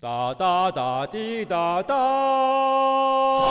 哒哒哒滴哒哒。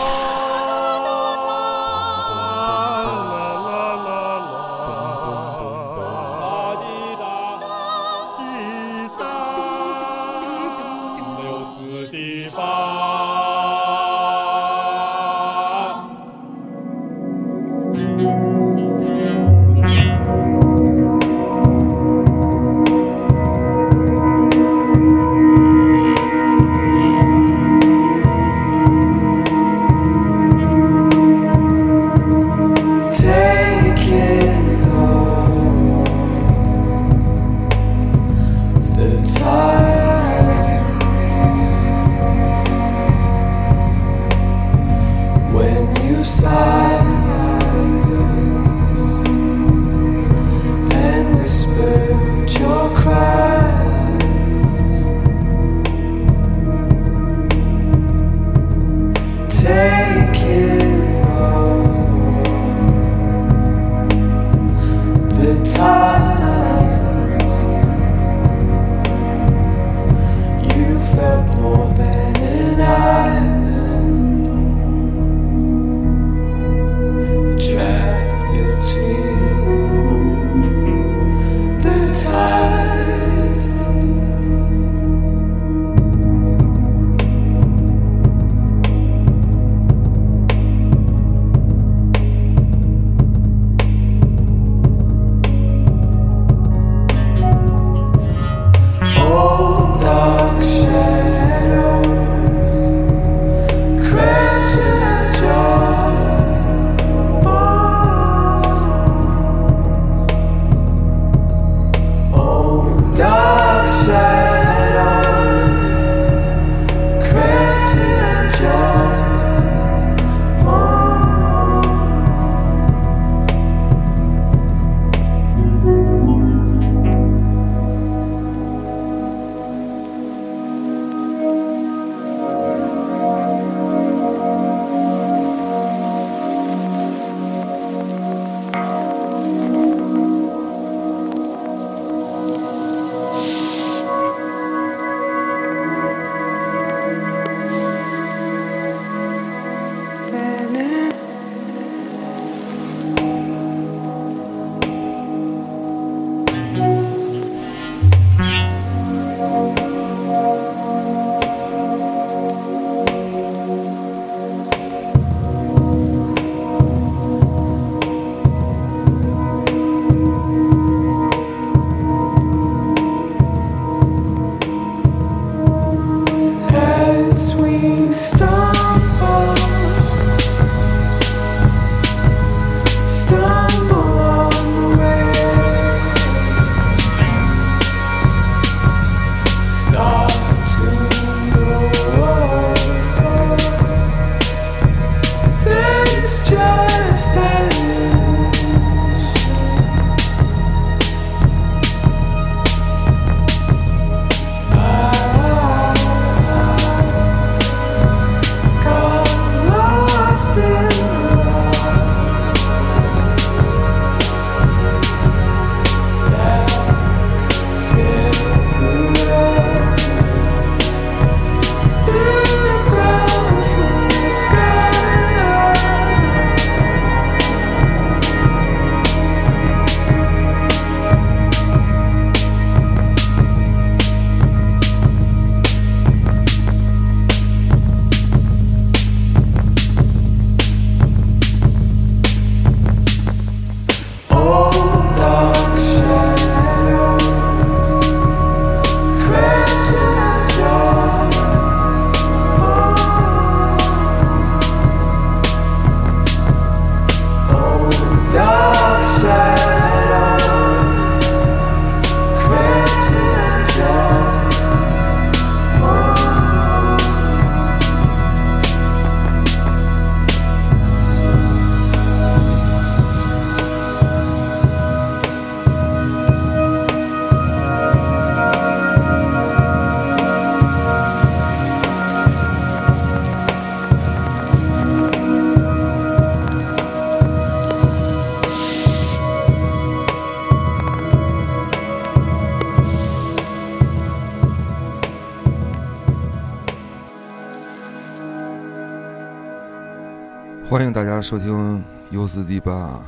欢迎大家收听 U 四 D 八。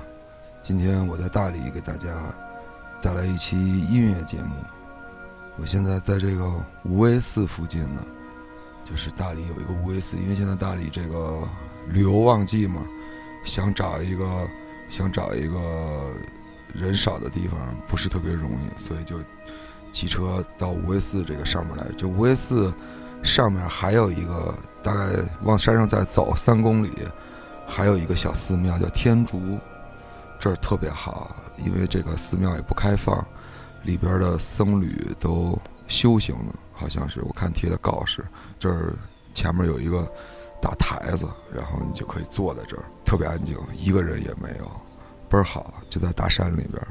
今天我在大理给大家带来一期音乐节目。我现在在这个无为寺附近呢，就是大理有一个无为寺，因为现在大理这个旅游旺季嘛，想找一个想找一个人少的地方不是特别容易，所以就骑车到无为寺这个上面来。就无为寺上面还有一个，大概往山上再走三公里。还有一个小寺庙叫天竺，这儿特别好，因为这个寺庙也不开放，里边的僧侣都修行呢，好像是我看贴的告示。这儿前面有一个大台子，然后你就可以坐在这儿，特别安静，一个人也没有，倍儿好，就在大山里边。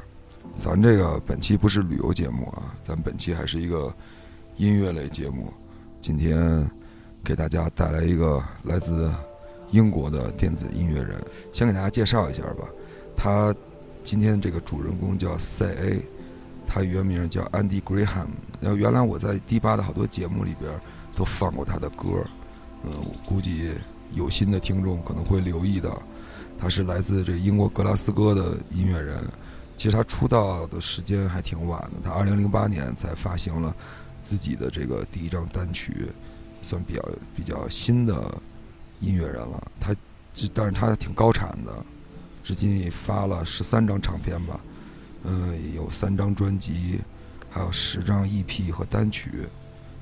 咱这个本期不是旅游节目啊，咱本期还是一个音乐类节目。今天给大家带来一个来自。英国的电子音乐人，先给大家介绍一下吧。他今天这个主人公叫塞 A，他原名叫 Andy Graham。然后原来我在 D 八的好多节目里边都放过他的歌，嗯，估计有心的听众可能会留意到，他是来自这英国格拉斯哥的音乐人。其实他出道的时间还挺晚的，他2008年才发行了自己的这个第一张单曲，算比较比较新的。音乐人了，他，但是他挺高产的，至今也发了十三张唱片吧，嗯，有三张专辑，还有十张 EP 和单曲，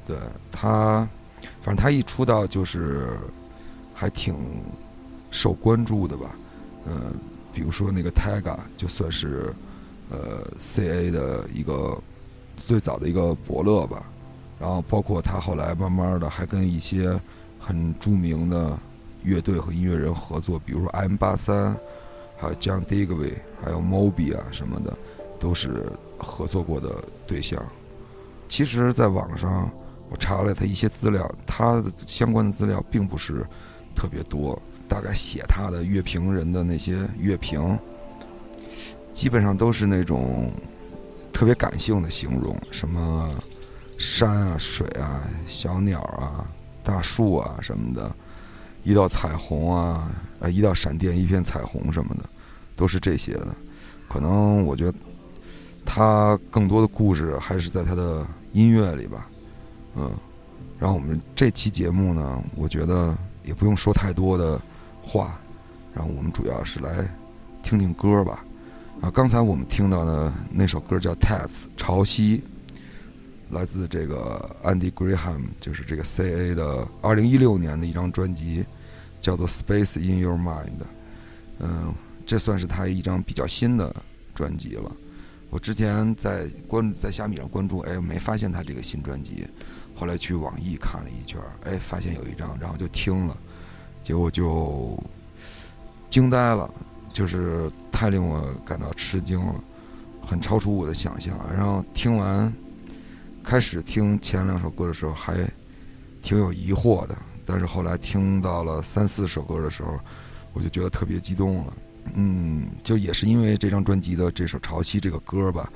对他，反正他一出道就是还挺受关注的吧，嗯，比如说那个 Tega 就算是呃 CA 的一个最早的一个伯乐吧，然后包括他后来慢慢的还跟一些很著名的。乐队和音乐人合作，比如说 M 八三，还有 John Digby，还有 Moby 啊什么的，都是合作过的对象。其实，在网上我查了他一些资料，他的相关的资料并不是特别多。大概写他的乐评人的那些乐评，基本上都是那种特别感性的形容，什么山啊、水啊、小鸟啊、大树啊什么的。一道彩虹啊，呃，一道闪电，一片彩虹什么的，都是这些的。可能我觉得他更多的故事还是在他的音乐里吧，嗯。然后我们这期节目呢，我觉得也不用说太多的话，然后我们主要是来听听歌吧。啊，刚才我们听到的那首歌叫《Tats》潮汐，来自这个 Andy Graham，就是这个 C.A 的二零一六年的一张专辑。叫做《Space in Your Mind》，嗯，这算是他一张比较新的专辑了。我之前在关在虾米上关注，哎，没发现他这个新专辑。后来去网易看了一圈，哎，发现有一张，然后就听了，结果就惊呆了，就是太令我感到吃惊了，很超出我的想象。然后听完，开始听前两首歌的时候还挺有疑惑的。但是后来听到了三四首歌的时候，我就觉得特别激动了。嗯，就也是因为这张专辑的这首《潮汐》这个歌吧，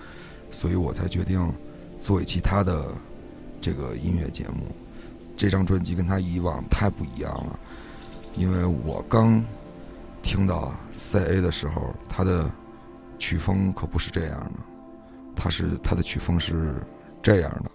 所以我才决定做一期他的这个音乐节目。这张专辑跟他以往太不一样了，因为我刚听到 C.A 的时候，他的曲风可不是这样的，他是他的曲风是这样的。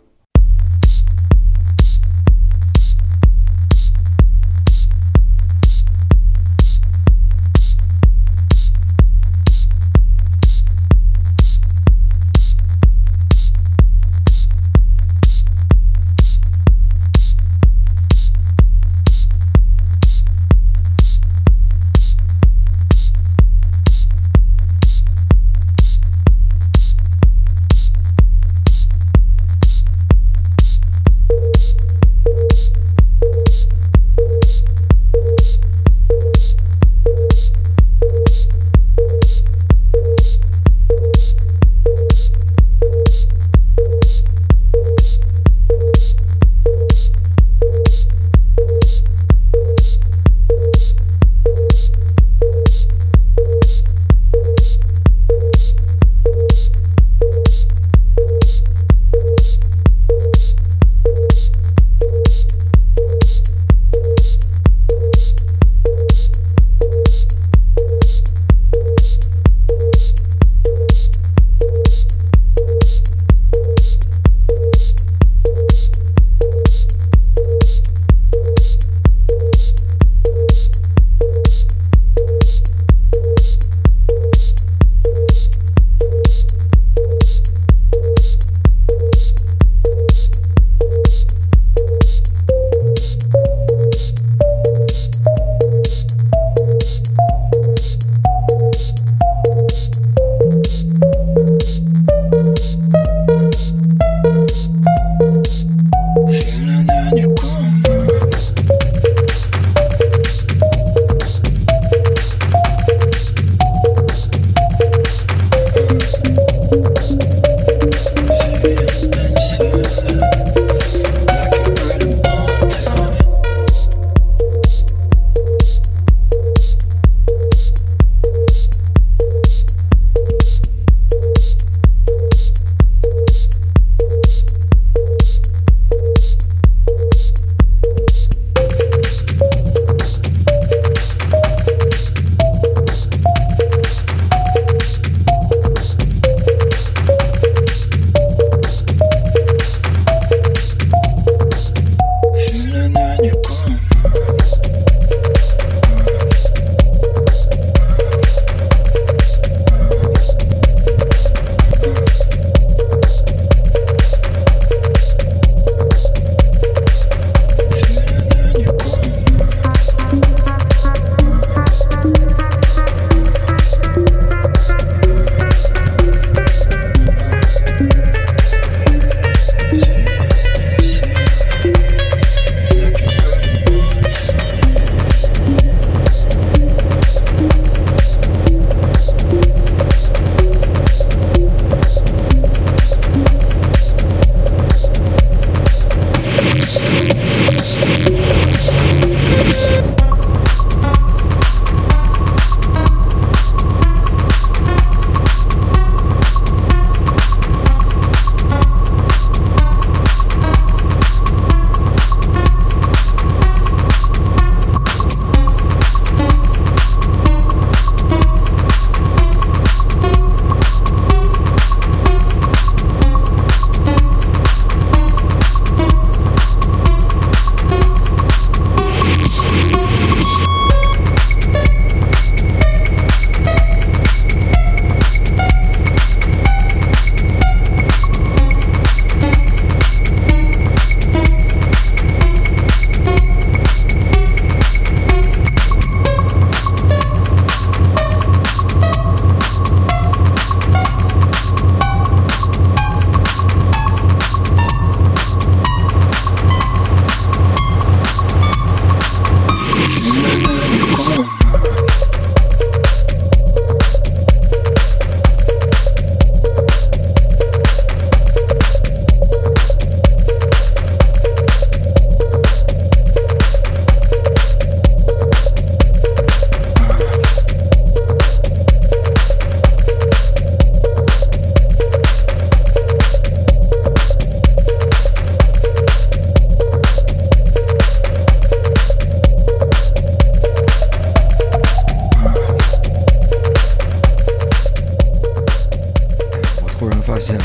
突然发现，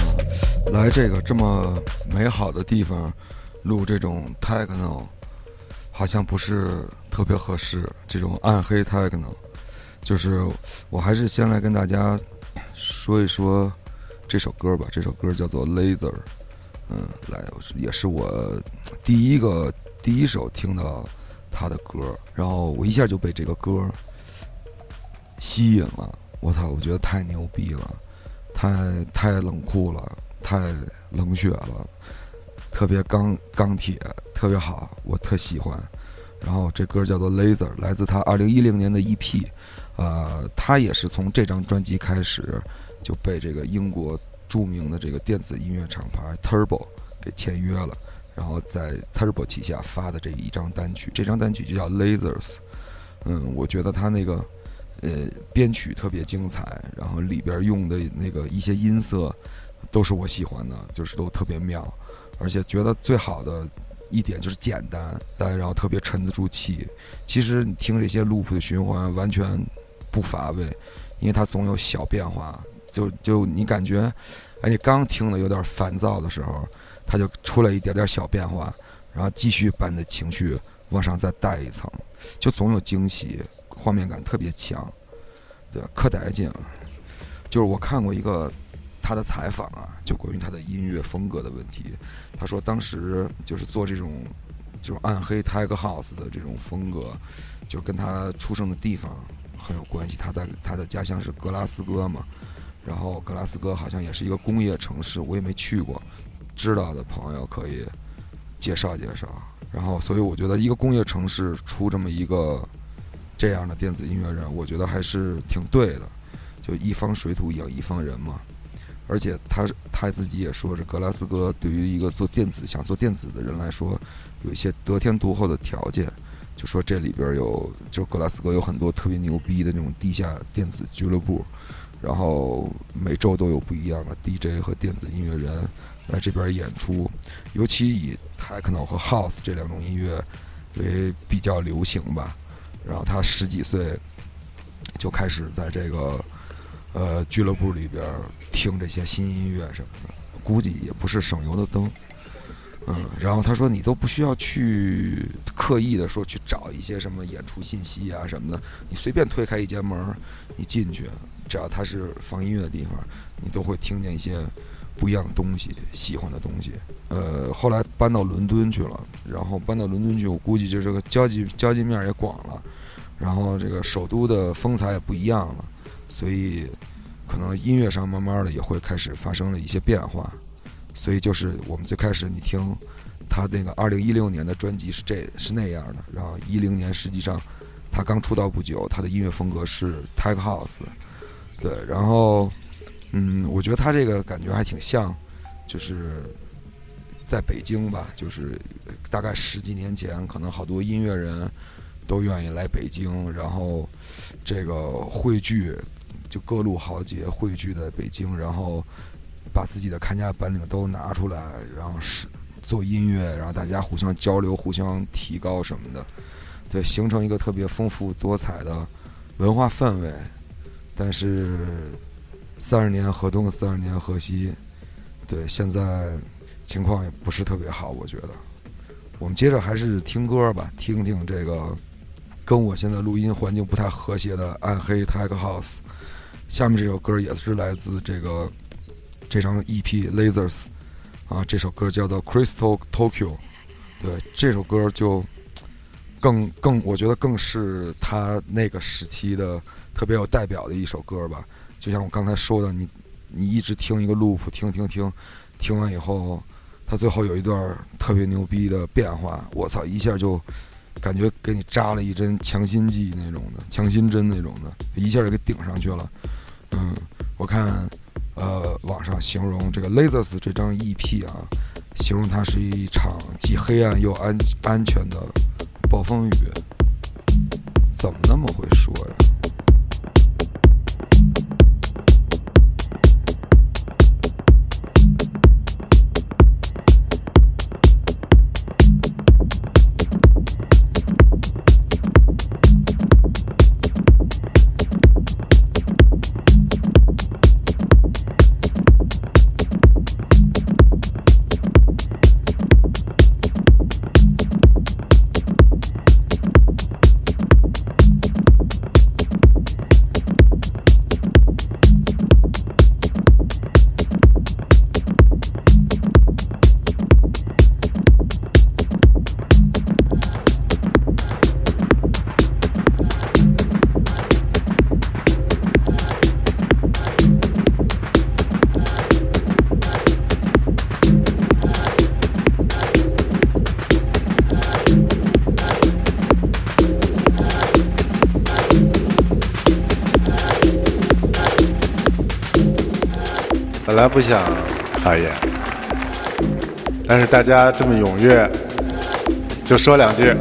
来这个这么美好的地方录这种 techno，好像不是特别合适。这种暗黑 techno，就是我还是先来跟大家说一说这首歌吧。这首歌叫做《Laser》，嗯，来也是我第一个第一首听到他的歌，然后我一下就被这个歌吸引了。我操，我觉得太牛逼了，太太冷酷了。太冷血了，特别钢钢铁，特别好，我特喜欢。然后这歌叫做《Laser》，来自他二零一零年的 EP。呃，他也是从这张专辑开始就被这个英国著名的这个电子音乐厂牌 Turbo 给签约了，然后在 Turbo 旗下发的这一张单曲，这张单曲就叫《Lasers》。嗯，我觉得他那个呃编曲特别精彩，然后里边用的那个一些音色。都是我喜欢的，就是都特别妙，而且觉得最好的一点就是简单，但然后特别沉得住气。其实你听这些 loop 的循环完全不乏味，因为它总有小变化。就就你感觉，哎，你刚听的有点烦躁的时候，它就出来一点点小变化，然后继续把你的情绪往上再带一层，就总有惊喜，画面感特别强，对，可带劲了。就是我看过一个。他的采访啊，就关于他的音乐风格的问题。他说，当时就是做这种，这种暗黑 tech house 的这种风格，就跟他出生的地方很有关系。他在他的家乡是格拉斯哥嘛，然后格拉斯哥好像也是一个工业城市，我也没去过。知道的朋友可以介绍介绍。然后，所以我觉得一个工业城市出这么一个这样的电子音乐人，我觉得还是挺对的。就一方水土养一方人嘛。而且他他自己也说，是格拉斯哥对于一个做电子想做电子的人来说，有一些得天独厚的条件。就说这里边有，就格拉斯哥有很多特别牛逼的那种地下电子俱乐部，然后每周都有不一样的 DJ 和电子音乐人来这边演出，尤其以 techno 和 house 这两种音乐为比较流行吧。然后他十几岁就开始在这个呃俱乐部里边听这些新音乐什么的，估计也不是省油的灯。嗯，然后他说你都不需要去刻意的说去找一些什么演出信息啊什么的，你随便推开一间门，你进去，只要它是放音乐的地方，你都会听见一些不一样的东西，喜欢的东西。呃，后来搬到伦敦去了，然后搬到伦敦去，我估计就这个交际交际面也广了，然后这个首都的风采也不一样了，所以可能音乐上慢慢的也会开始发生了一些变化。所以就是我们最开始你听他那个二零一六年的专辑是这是那样的，然后一零年实际上他刚出道不久，他的音乐风格是 tech house，对，然后嗯，我觉得他这个感觉还挺像，就是在北京吧，就是大概十几年前，可能好多音乐人都愿意来北京，然后这个汇聚，就各路豪杰汇聚在北京，然后。把自己的看家本领都拿出来，然后是做音乐，然后大家互相交流、互相提高什么的，对，形成一个特别丰富多彩的文化氛围。但是三十年河东，三十年河西，对，现在情况也不是特别好，我觉得。我们接着还是听歌吧，听听这个跟我现在录音环境不太和谐的暗黑 Tech House。下面这首歌也是来自这个。这张 EP Lasers，啊，这首歌叫做 Crystal Tokyo，对，这首歌就更更，我觉得更是他那个时期的特别有代表的一首歌吧。就像我刚才说的，你你一直听一个 loop，听听听，听完以后，他最后有一段特别牛逼的变化，我操，一下就感觉给你扎了一针强心剂那种的，强心针那种的，一下就给顶上去了。嗯，我看。呃，网上形容这个 Lasers 这张 EP 啊，形容它是一场既黑暗又安安全的暴风雨，怎么那么会说呀？不想发言，但是大家这么踊跃，就说两句。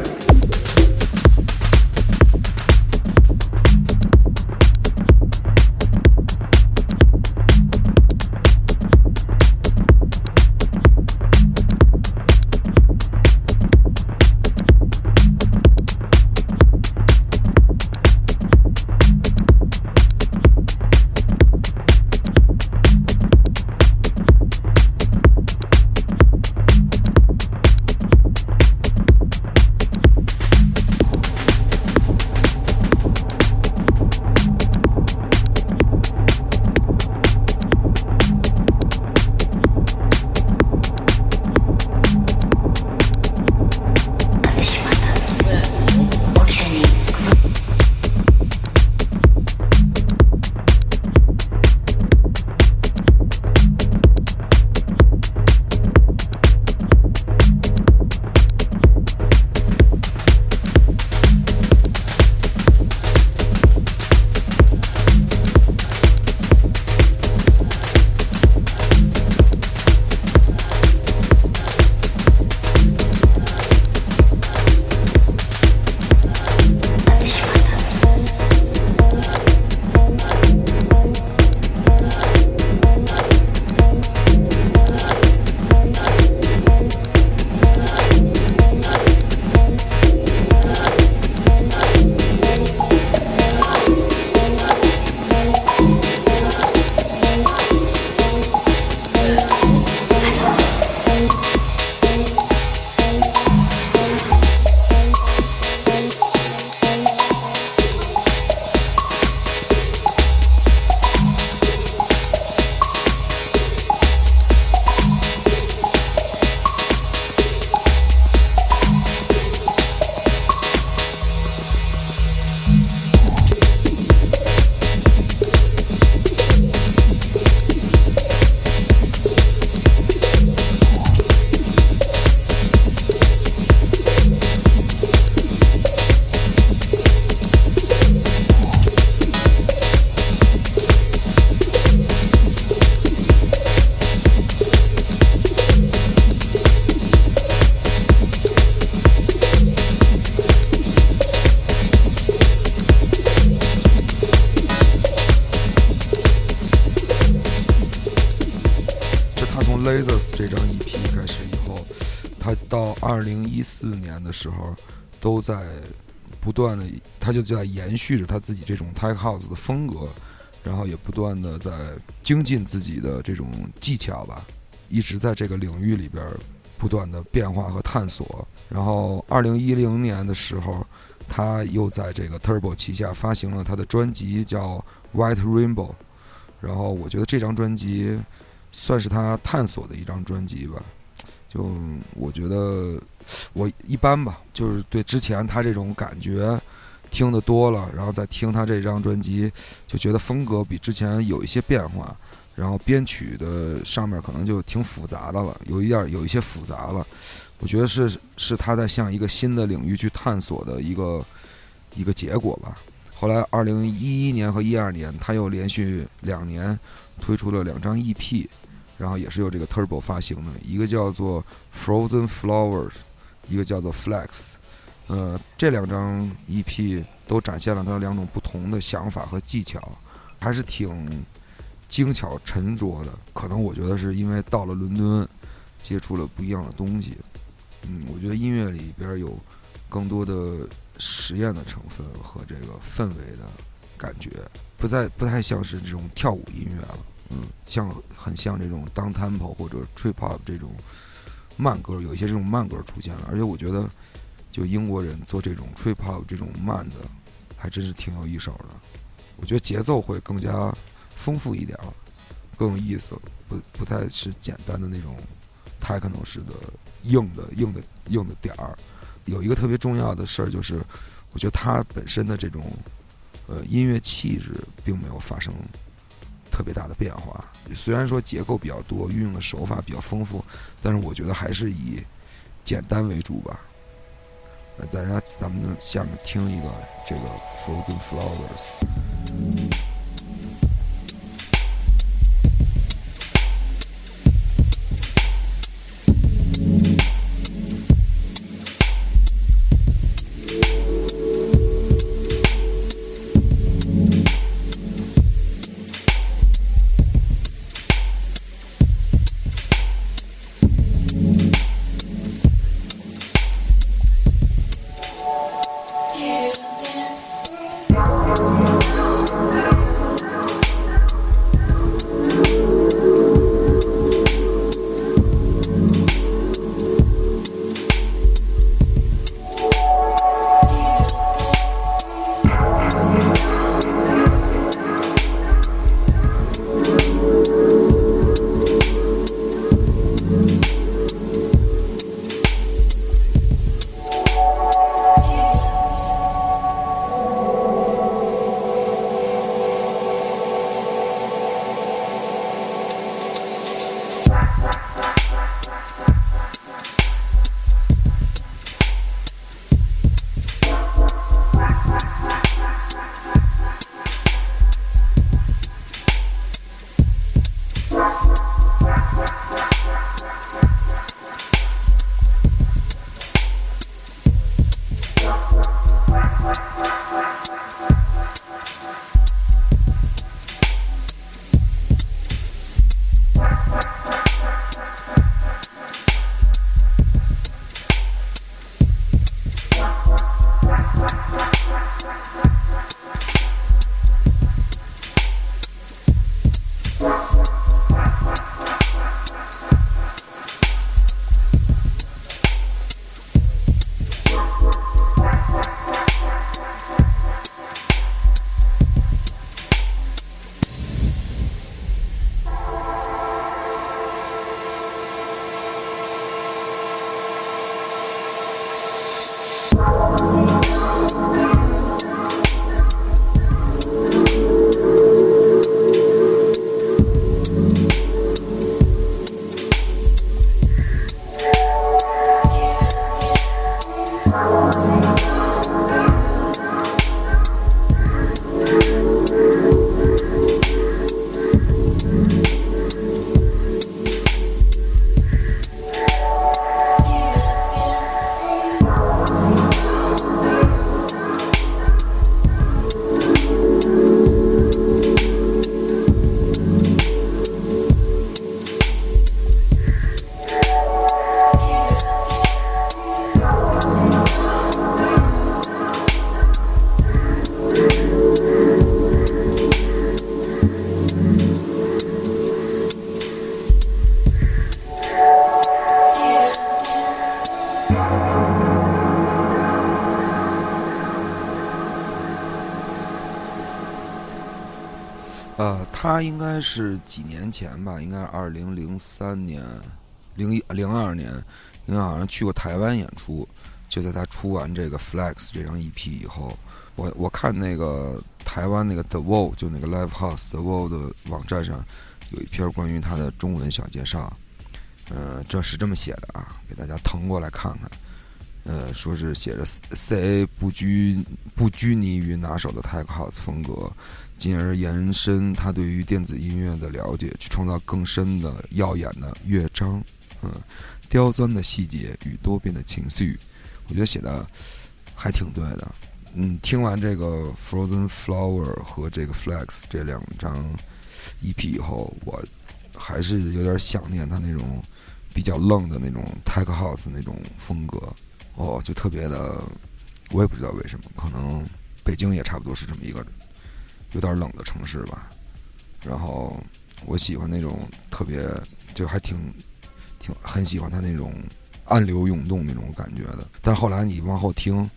一四年的时候，都在不断的，他就在延续着他自己这种 Tech House 的风格，然后也不断的在精进自己的这种技巧吧，一直在这个领域里边不断的变化和探索。然后二零一零年的时候，他又在这个 Turbo 旗下发行了他的专辑叫 White Rainbow，然后我觉得这张专辑算是他探索的一张专辑吧。就我觉得我一般吧，就是对之前他这种感觉听得多了，然后再听他这张专辑，就觉得风格比之前有一些变化，然后编曲的上面可能就挺复杂的了，有一点有一些复杂了。我觉得是是他在向一个新的领域去探索的一个一个结果吧。后来二零一一年和一二年，他又连续两年推出了两张 EP，然后也是由这个 Turbo 发行的，一个叫做 Frozen Flowers，一个叫做 Flex。呃，这两张 EP 都展现了他两种不同的想法和技巧，还是挺精巧沉着的。可能我觉得是因为到了伦敦，接触了不一样的东西。嗯，我觉得音乐里边有更多的实验的成分和这个氛围的感觉，不再不太像是这种跳舞音乐了。嗯，像很像这种 down tempo 或者 trip hop 这种慢歌，有一些这种慢歌出现了。而且我觉得，就英国人做这种 trip hop 这种慢的，还真是挺有一手的。我觉得节奏会更加丰富一点儿，更有意思，不不太是简单的那种 techno 式的硬的硬的硬的点儿。有一个特别重要的事儿就是，我觉得它本身的这种呃音乐气质并没有发生特别大的变化。虽然说结构比较多，运用的手法比较丰富，但是我觉得还是以简单为主吧。那大家咱们下面听一个这个 Frozen Flowers。呃，他应该是几年前吧，应该是二零零三年、零一零二年，因为好像去过台湾演出。就在他出完这个《Flex》这张 EP 以后，我我看那个台湾那个 The Wall 就那个 Live House The Wall 的网站上有一篇关于他的中文小介绍，呃，这是这么写的啊，给大家腾过来看看。呃，说是写着 C.A 不拘不拘泥于拿手的 Tech House 风格，进而延伸他对于电子音乐的了解，去创造更深的耀眼的乐章，嗯，刁钻的细节与多变的情绪。我觉得写的还挺对的。嗯，听完这个《Frozen Flower》和这个《Flex》这两张 EP 以后，我还是有点想念他那种比较愣的那种 Tech House 那种风格。哦，就特别的，我也不知道为什么，可能北京也差不多是这么一个有点冷的城市吧。然后我喜欢那种特别，就还挺挺很喜欢他那种。暗流涌动那种感觉的，但后来你往后听，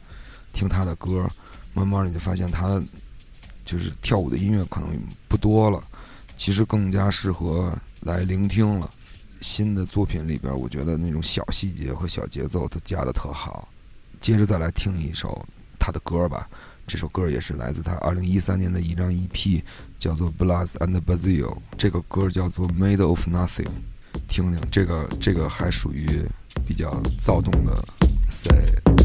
听他的歌，慢慢你就发现他就是跳舞的音乐可能不多了，其实更加适合来聆听了。新的作品里边，我觉得那种小细节和小节奏都加的特好。接着再来听一首他的歌吧，这首歌也是来自他二零一三年的一张 EP，叫做《Blast and Bazil》，这个歌叫做《Made of Nothing》，听听这个，这个还属于。比较躁动的 say。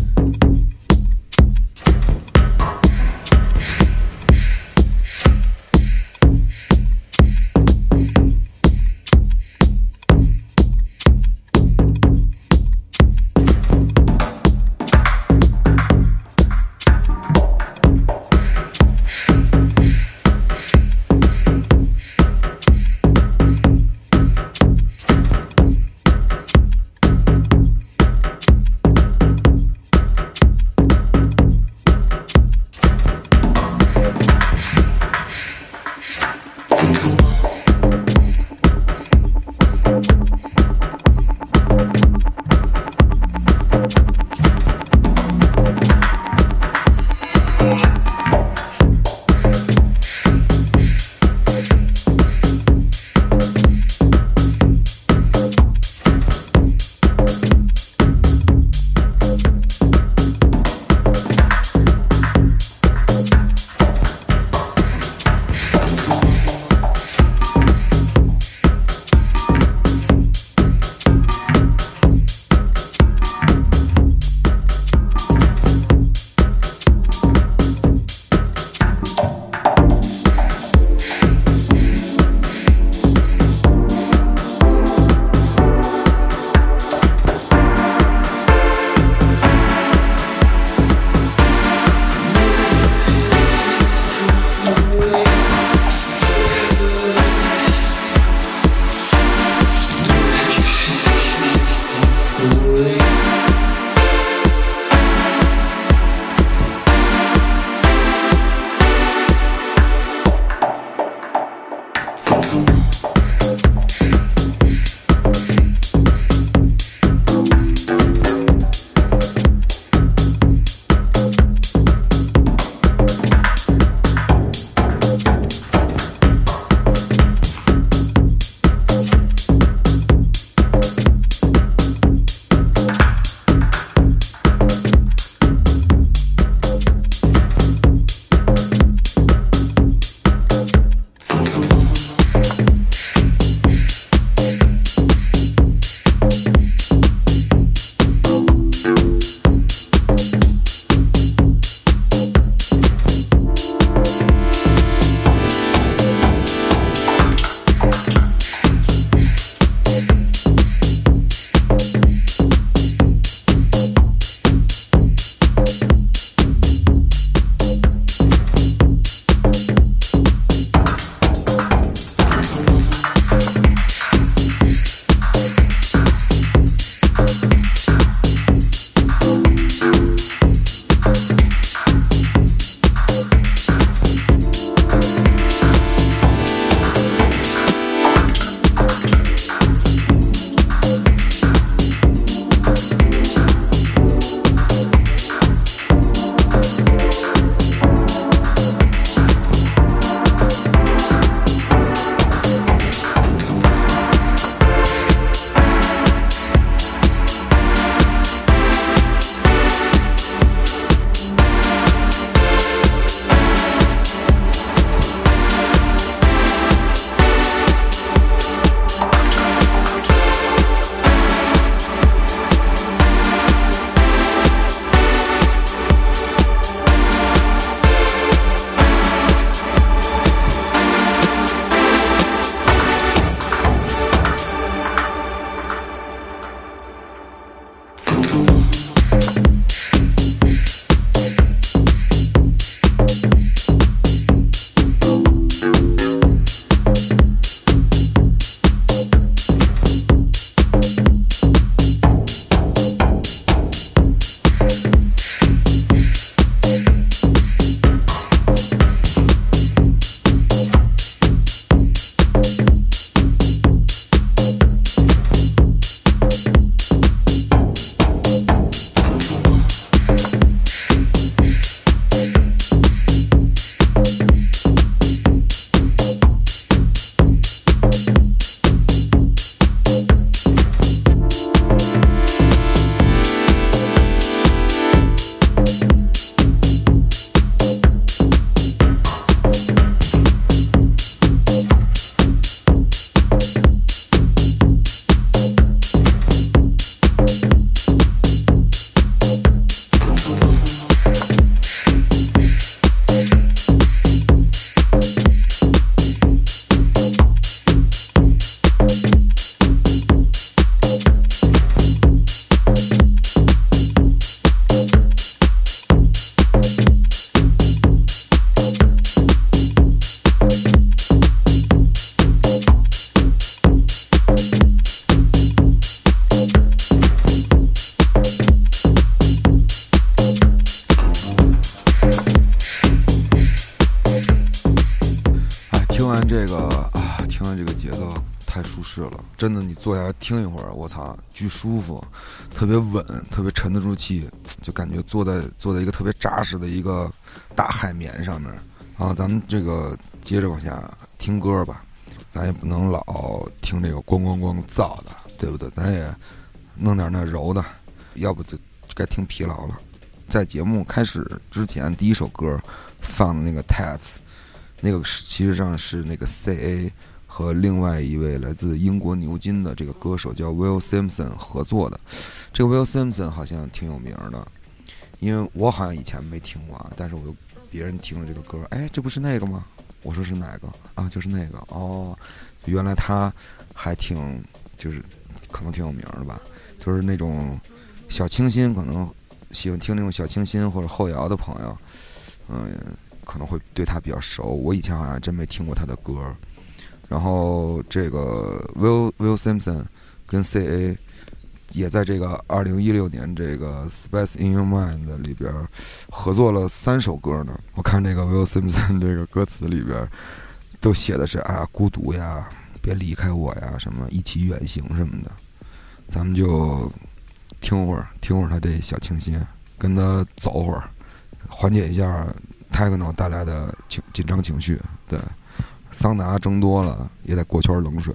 舒服，特别稳，特别沉得住气，就感觉坐在坐在一个特别扎实的一个大海绵上面。啊，咱们这个接着往下听歌吧，咱也不能老听这个咣咣咣造的，对不对？咱也弄点那柔的，要不就该听疲劳了。在节目开始之前，第一首歌放的那个 Tats，那个是其实上是那个 CA 和另外一位来自英国牛津的这个歌手叫 Will Simpson 合作的。这个 Will Simpson 好像挺有名的，因为我好像以前没听过啊，但是我又。别人听了这个歌，哎，这不是那个吗？我说是哪个啊？就是那个哦，原来他还挺，就是可能挺有名的吧。就是那种小清新，可能喜欢听那种小清新或者后摇的朋友，嗯，可能会对他比较熟。我以前好像真没听过他的歌。然后这个 Will Will Simpson 跟 CA。也在这个二零一六年这个《Space in Your Mind》里边合作了三首歌呢。我看这个 Will Simpson 这个歌词里边都写的是啊，孤独呀，别离开我呀，什么一起远行什么的。咱们就听会儿，听会儿他这小清新，跟他走会儿，缓解一下 techno 带来的情紧张情绪。对，桑拿蒸多了也得过圈冷水。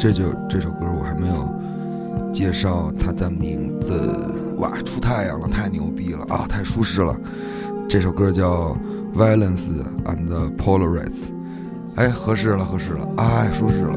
这就这首歌我还没有介绍它的名字，哇，出太阳了，太牛逼了啊，太舒适了。这首歌叫《Violence and Polarize》，哎，合适了，合适了，哎，舒适了。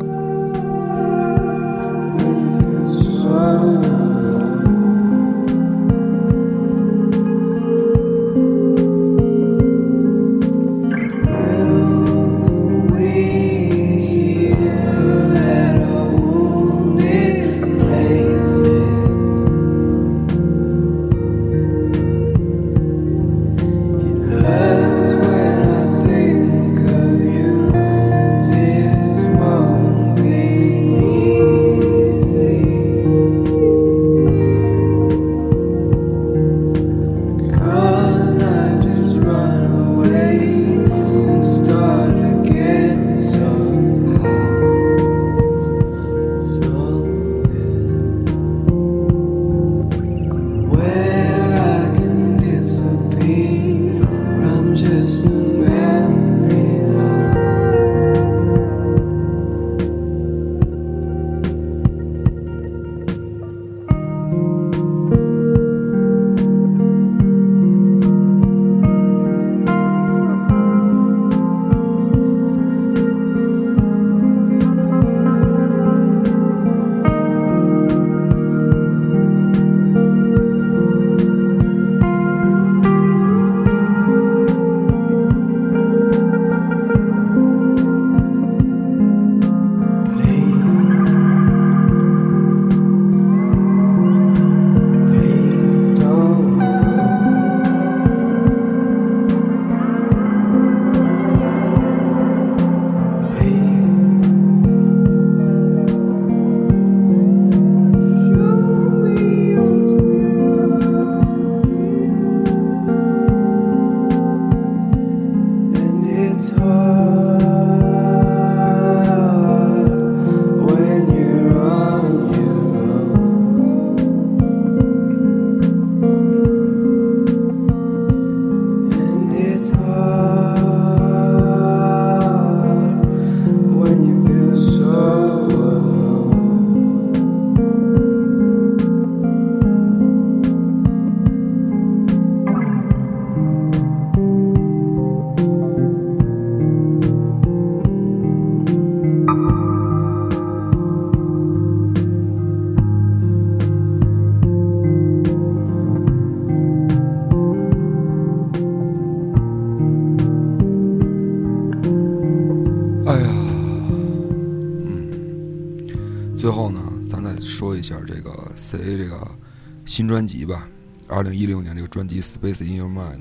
专辑吧。二零一六年这个专辑《Space in Your Mind》，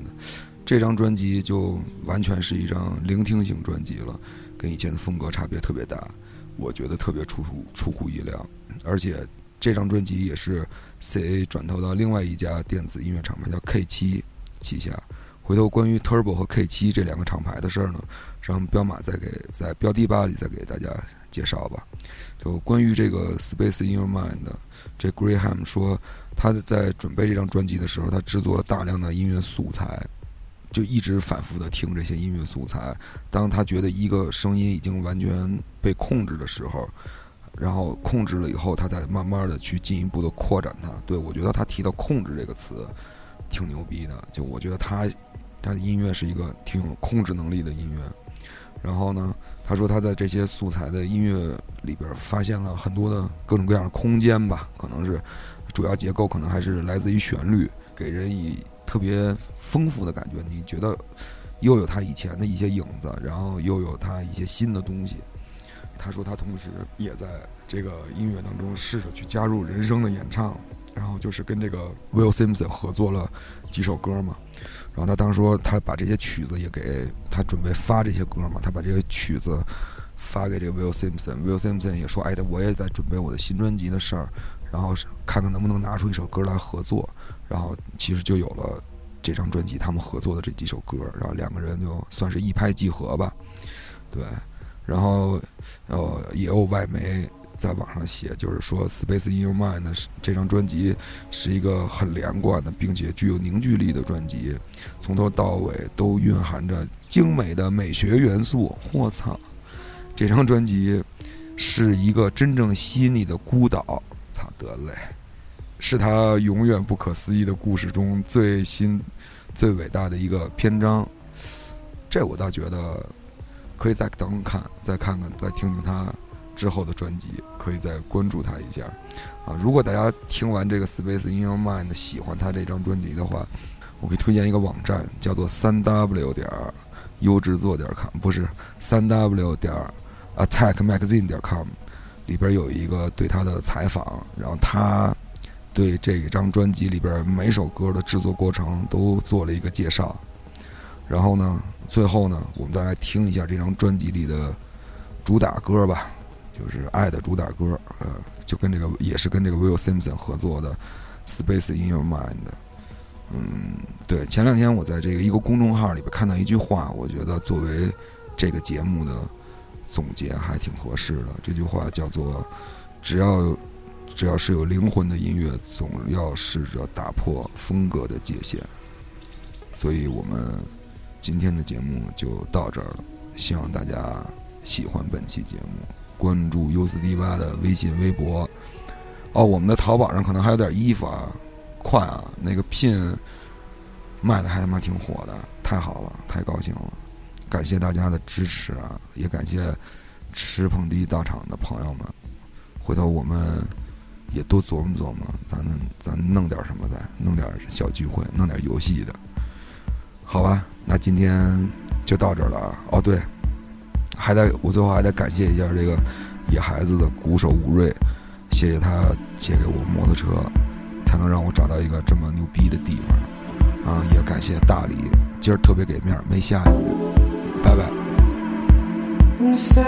这张专辑就完全是一张聆听型专辑了，跟以前的风格差别特别大，我觉得特别出乎出乎意料。而且这张专辑也是 CA 转投到另外一家电子音乐厂牌叫 K 七旗下。回头关于 Turbo 和 K 七这两个厂牌的事儿呢，让彪马再给在标题吧里再给大家介绍吧。就关于这个《Space in Your Mind》，这 Graham 说。他在准备这张专辑的时候，他制作了大量的音乐素材，就一直反复的听这些音乐素材。当他觉得一个声音已经完全被控制的时候，然后控制了以后，他再慢慢的去进一步的扩展它。对我觉得他提到“控制”这个词，挺牛逼的。就我觉得他他的音乐是一个挺有控制能力的音乐。然后呢，他说他在这些素材的音乐里边发现了很多的各种各样的空间吧，可能是。主要结构可能还是来自于旋律，给人以特别丰富的感觉。你觉得又有他以前的一些影子，然后又有他一些新的东西。他说他同时也在这个音乐当中试着去加入人声的演唱，然后就是跟这个 Will Simpson 合作了几首歌嘛。然后他当时说他把这些曲子也给他准备发这些歌嘛，他把这些曲子发给这个 Will Simpson。Will Simpson 也说：“哎，我也在准备我的新专辑的事儿。”然后看看能不能拿出一首歌来合作，然后其实就有了这张专辑，他们合作的这几首歌，然后两个人就算是一拍即合吧，对。然后呃，也有外媒在网上写，就是说《Space in Your Mind》这张专辑是一个很连贯的，并且具有凝聚力的专辑，从头到尾都蕴含着精美的美学元素。我操，这张专辑是一个真正吸引你的孤岛。操得嘞，是他永远不可思议的故事中最新、最伟大的一个篇章。这我倒觉得可以再等等看，再看看，再听听他之后的专辑，可以再关注他一下。啊，如果大家听完这个《Space in Your Mind》喜欢他这张专辑的话，我可以推荐一个网站，叫做三 W 点儿优质作点 com，不是三 W 点儿 Attack Magazine 点 com。里边有一个对他的采访，然后他对这张专辑里边每首歌的制作过程都做了一个介绍。然后呢，最后呢，我们再来听一下这张专辑里的主打歌吧，就是《爱的主打歌》，呃，就跟这个也是跟这个 Will Simpson 合作的《Space in Your Mind》。嗯，对，前两天我在这个一个公众号里边看到一句话，我觉得作为这个节目的。总结还挺合适的。这句话叫做：“只要只要是有灵魂的音乐，总要试着打破风格的界限。”所以，我们今天的节目就到这儿了。希望大家喜欢本期节目，关注 U 四 D 八的微信、微博。哦，我们的淘宝上可能还有点衣服啊，快啊！那个 pin 卖的还他妈挺火的，太好了，太高兴了。感谢大家的支持啊，也感谢吃捧地到场的朋友们。回头我们也多琢磨琢磨，咱咱弄点什么，再弄点小聚会，弄点游戏的，好吧？那今天就到这儿了啊。哦，对，还得我最后还得感谢一下这个野孩子的鼓手吴瑞，谢谢他借给我摩托车，才能让我找到一个这么牛逼的地方啊！也感谢大理，今儿特别给面，没下雨。拜拜。so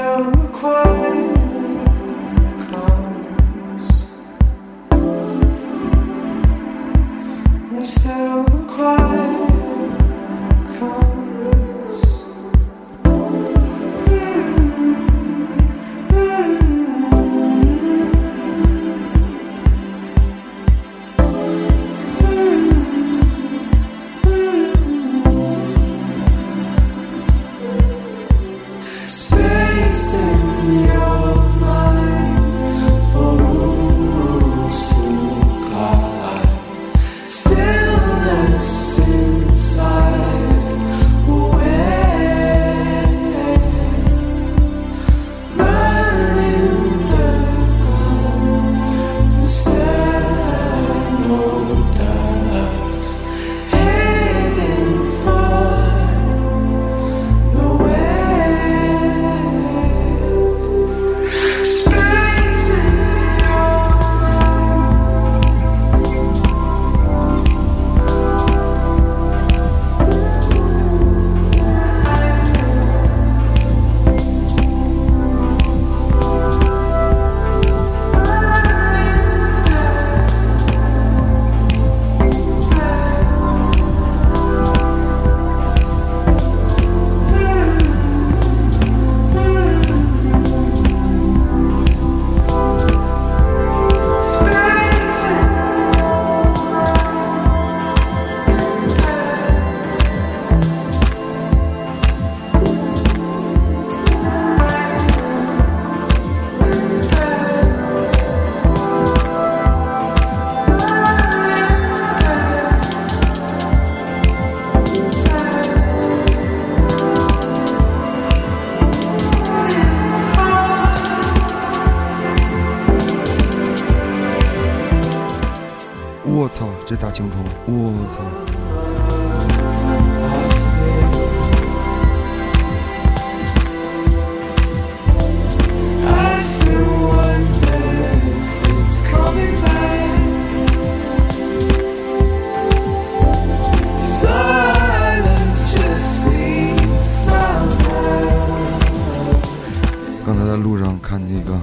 我操！刚才在路上看见一个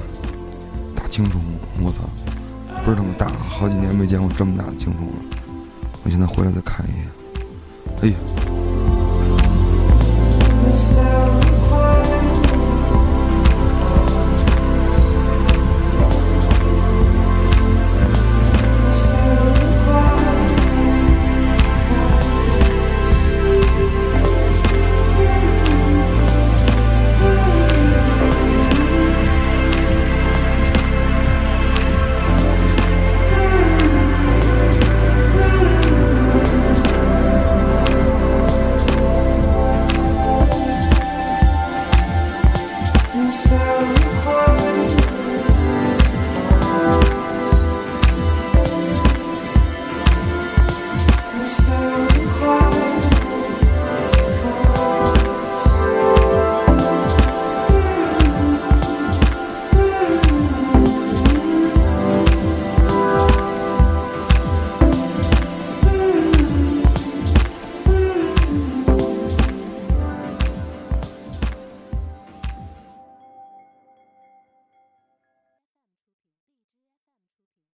大青虫，我操，倍儿他妈大，好几年没见过这么大的青虫了。我现在回来再看一眼，哎呀！